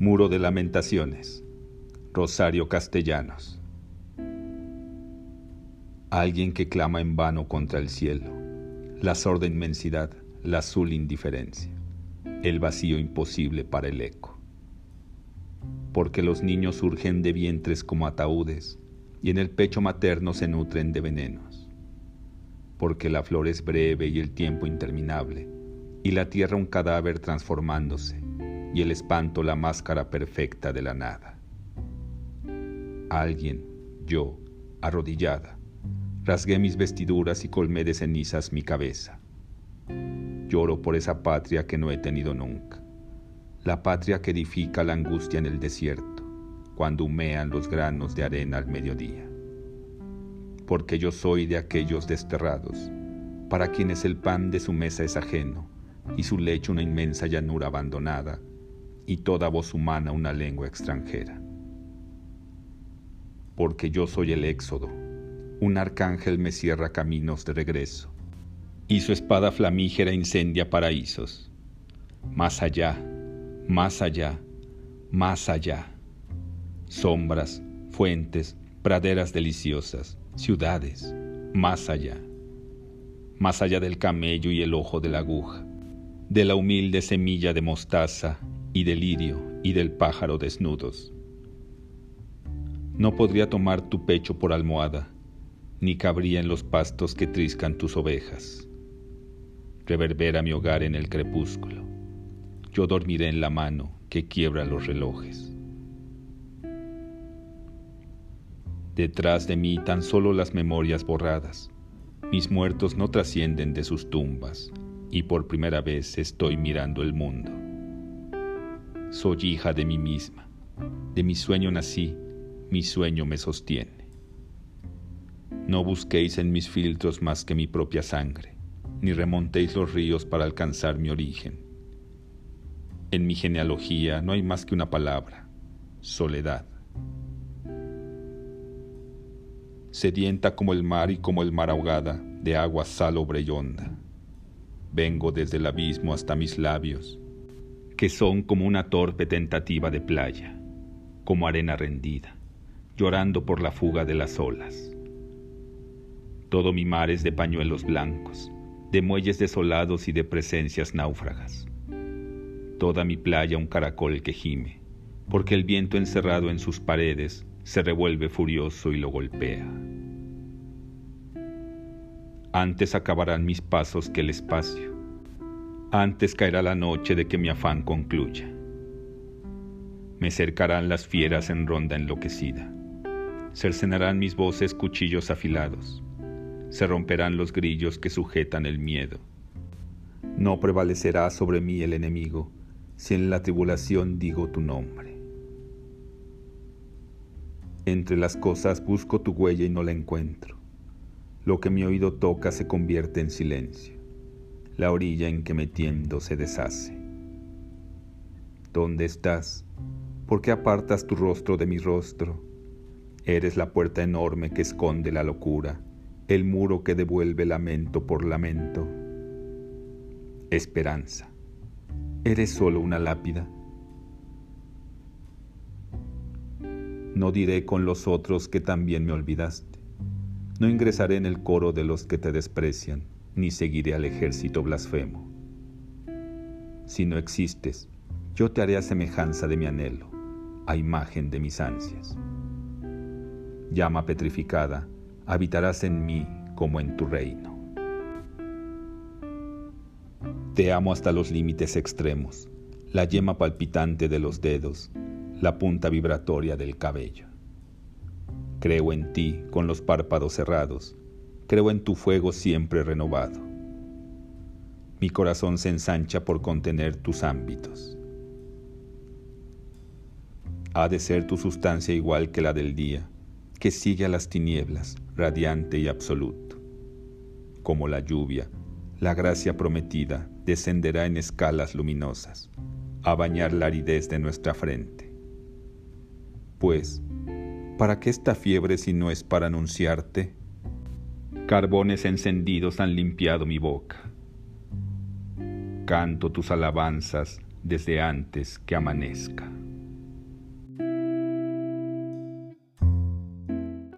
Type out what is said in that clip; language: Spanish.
Muro de Lamentaciones. Rosario Castellanos. Alguien que clama en vano contra el cielo, la sorda inmensidad, la azul indiferencia, el vacío imposible para el eco. Porque los niños surgen de vientres como ataúdes y en el pecho materno se nutren de venenos. Porque la flor es breve y el tiempo interminable, y la tierra un cadáver transformándose, y el espanto la máscara perfecta de la nada. Alguien, yo, arrodillada, rasgué mis vestiduras y colmé de cenizas mi cabeza. Lloro por esa patria que no he tenido nunca, la patria que edifica la angustia en el desierto, cuando humean los granos de arena al mediodía. Porque yo soy de aquellos desterrados, para quienes el pan de su mesa es ajeno y su lecho una inmensa llanura abandonada y toda voz humana una lengua extranjera. Porque yo soy el éxodo, un arcángel me cierra caminos de regreso, y su espada flamígera incendia paraísos. Más allá, más allá, más allá. Sombras, fuentes, praderas deliciosas, ciudades, más allá. Más allá del camello y el ojo de la aguja, de la humilde semilla de mostaza y delirio y del pájaro desnudos. No podría tomar tu pecho por almohada, ni cabría en los pastos que triscan tus ovejas. Reverbera mi hogar en el crepúsculo. Yo dormiré en la mano que quiebra los relojes. Detrás de mí tan solo las memorias borradas. Mis muertos no trascienden de sus tumbas y por primera vez estoy mirando el mundo. Soy hija de mí misma. De mi sueño nací, mi sueño me sostiene. No busquéis en mis filtros más que mi propia sangre, ni remontéis los ríos para alcanzar mi origen. En mi genealogía no hay más que una palabra, soledad. Sedienta como el mar y como el mar ahogada, de agua salobre y honda. Vengo desde el abismo hasta mis labios, que son como una torpe tentativa de playa, como arena rendida, llorando por la fuga de las olas. Todo mi mar es de pañuelos blancos, de muelles desolados y de presencias náufragas. Toda mi playa un caracol que gime, porque el viento encerrado en sus paredes se revuelve furioso y lo golpea. Antes acabarán mis pasos que el espacio, antes caerá la noche de que mi afán concluya. Me cercarán las fieras en ronda enloquecida. Cercenarán mis voces cuchillos afilados. Se romperán los grillos que sujetan el miedo. No prevalecerá sobre mí el enemigo si en la tribulación digo tu nombre. Entre las cosas busco tu huella y no la encuentro. Lo que mi oído toca se convierte en silencio la orilla en que me tiendo se deshace. ¿Dónde estás? ¿Por qué apartas tu rostro de mi rostro? Eres la puerta enorme que esconde la locura, el muro que devuelve lamento por lamento. Esperanza. ¿Eres solo una lápida? No diré con los otros que también me olvidaste. No ingresaré en el coro de los que te desprecian ni seguiré al ejército blasfemo. Si no existes, yo te haré a semejanza de mi anhelo, a imagen de mis ansias. Llama petrificada, habitarás en mí como en tu reino. Te amo hasta los límites extremos, la yema palpitante de los dedos, la punta vibratoria del cabello. Creo en ti con los párpados cerrados, creo en tu fuego siempre renovado. Mi corazón se ensancha por contener tus ámbitos. Ha de ser tu sustancia igual que la del día, que sigue a las tinieblas, radiante y absoluto. Como la lluvia, la gracia prometida descenderá en escalas luminosas, a bañar la aridez de nuestra frente. Pues, ¿para qué esta fiebre si no es para anunciarte? Carbones encendidos han limpiado mi boca. Canto tus alabanzas desde antes que amanezca.